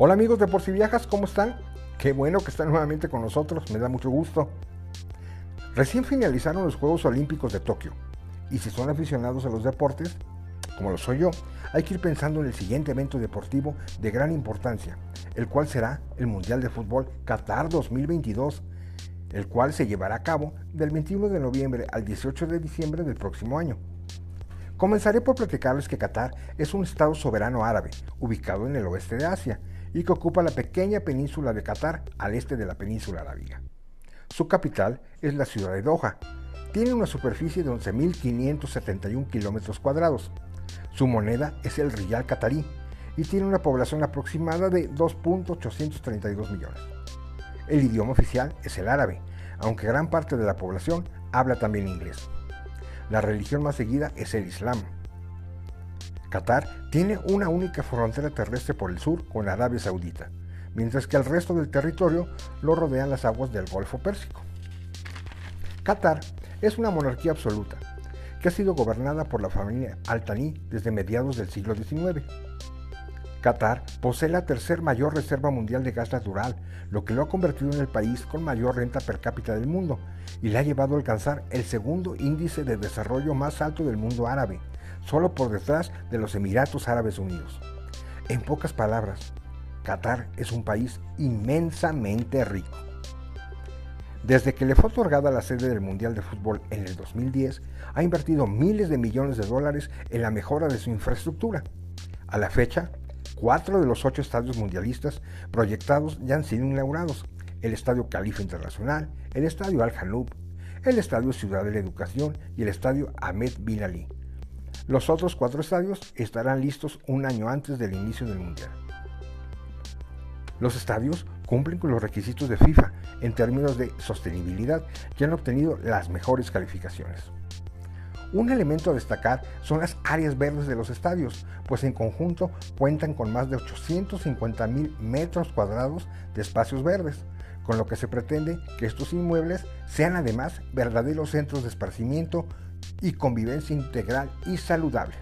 Hola amigos de Por si Viajas, ¿cómo están? Qué bueno que están nuevamente con nosotros, me da mucho gusto. Recién finalizaron los Juegos Olímpicos de Tokio y si son aficionados a los deportes, como lo soy yo, hay que ir pensando en el siguiente evento deportivo de gran importancia, el cual será el Mundial de Fútbol Qatar 2022, el cual se llevará a cabo del 21 de noviembre al 18 de diciembre del próximo año. Comenzaré por platicarles que Qatar es un estado soberano árabe, ubicado en el oeste de Asia, y que ocupa la pequeña península de Qatar al este de la península arábiga. Su capital es la ciudad de Doha. Tiene una superficie de 11.571 kilómetros cuadrados. Su moneda es el riyal qatarí y tiene una población aproximada de 2.832 millones. El idioma oficial es el árabe, aunque gran parte de la población habla también inglés. La religión más seguida es el Islam. Qatar tiene una única frontera terrestre por el sur con Arabia Saudita, mientras que el resto del territorio lo rodean las aguas del Golfo Pérsico. Qatar es una monarquía absoluta, que ha sido gobernada por la familia Al-Thani desde mediados del siglo XIX. Qatar posee la tercer mayor reserva mundial de gas natural, lo que lo ha convertido en el país con mayor renta per cápita del mundo y le ha llevado a alcanzar el segundo índice de desarrollo más alto del mundo árabe, solo por detrás de los Emiratos Árabes Unidos. En pocas palabras, Qatar es un país inmensamente rico. Desde que le fue otorgada la sede del Mundial de Fútbol en el 2010, ha invertido miles de millones de dólares en la mejora de su infraestructura. A la fecha, cuatro de los ocho estadios mundialistas proyectados ya han sido inaugurados. El Estadio Califa Internacional, el Estadio Al Janoub, el Estadio Ciudad de la Educación y el Estadio Ahmed Bin Ali. Los otros cuatro estadios estarán listos un año antes del inicio del Mundial. Los estadios cumplen con los requisitos de FIFA en términos de sostenibilidad que han obtenido las mejores calificaciones. Un elemento a destacar son las áreas verdes de los estadios, pues en conjunto cuentan con más de 850 mil metros cuadrados de espacios verdes, con lo que se pretende que estos inmuebles sean además verdaderos centros de esparcimiento y convivencia integral y saludable.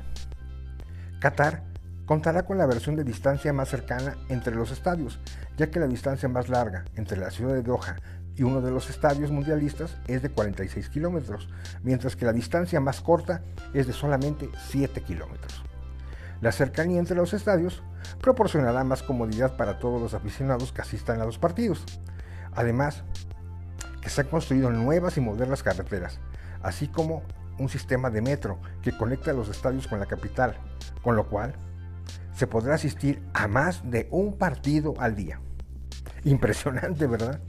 Qatar contará con la versión de distancia más cercana entre los estadios, ya que la distancia más larga entre la ciudad de Doha y uno de los estadios mundialistas es de 46 kilómetros, mientras que la distancia más corta es de solamente 7 kilómetros. La cercanía entre los estadios proporcionará más comodidad para todos los aficionados que asistan a los partidos. Además, que se han construido nuevas y modernas carreteras, así como un sistema de metro que conecta los estadios con la capital, con lo cual se podrá asistir a más de un partido al día. Impresionante, ¿verdad?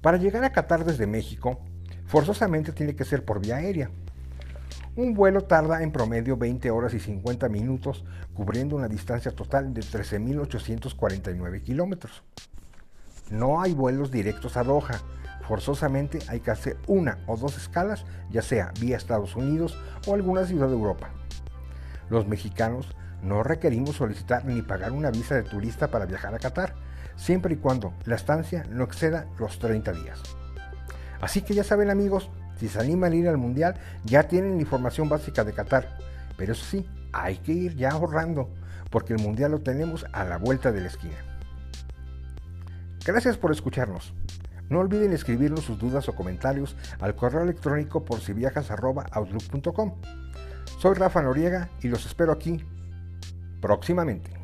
Para llegar a Qatar desde México, forzosamente tiene que ser por vía aérea. Un vuelo tarda en promedio 20 horas y 50 minutos, cubriendo una distancia total de 13.849 kilómetros. No hay vuelos directos a Doha, forzosamente hay que hacer una o dos escalas, ya sea vía Estados Unidos o alguna ciudad de Europa. Los mexicanos no requerimos solicitar ni pagar una visa de turista para viajar a Qatar, siempre y cuando la estancia no exceda los 30 días. Así que ya saben amigos, si se animan a ir al Mundial, ya tienen la información básica de Qatar. Pero eso sí, hay que ir ya ahorrando, porque el Mundial lo tenemos a la vuelta de la esquina. Gracias por escucharnos. No olviden escribirnos sus dudas o comentarios al correo electrónico por si viajas Soy Rafa Noriega y los espero aquí próximamente.